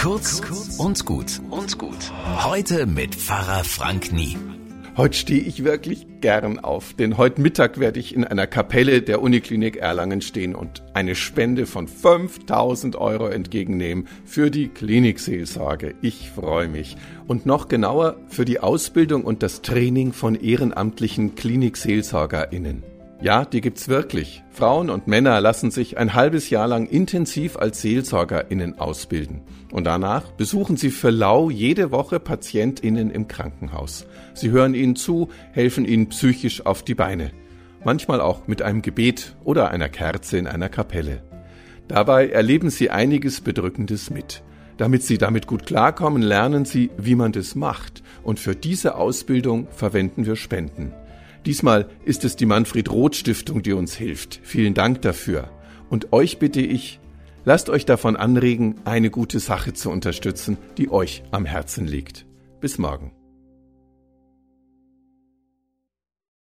Kurz und gut und gut. Heute mit Pfarrer Frank Nie. Heute stehe ich wirklich gern auf, denn heute Mittag werde ich in einer Kapelle der Uniklinik Erlangen stehen und eine Spende von 5000 Euro entgegennehmen für die Klinikseelsorge. Ich freue mich. Und noch genauer für die Ausbildung und das Training von ehrenamtlichen KlinikseelsorgerInnen. Ja, die gibt's wirklich. Frauen und Männer lassen sich ein halbes Jahr lang intensiv als SeelsorgerInnen ausbilden. Und danach besuchen sie für lau jede Woche PatientInnen im Krankenhaus. Sie hören ihnen zu, helfen ihnen psychisch auf die Beine. Manchmal auch mit einem Gebet oder einer Kerze in einer Kapelle. Dabei erleben sie einiges Bedrückendes mit. Damit sie damit gut klarkommen, lernen sie, wie man das macht. Und für diese Ausbildung verwenden wir Spenden. Diesmal ist es die Manfred Roth Stiftung, die uns hilft. Vielen Dank dafür. Und euch bitte ich, lasst euch davon anregen, eine gute Sache zu unterstützen, die euch am Herzen liegt. Bis morgen.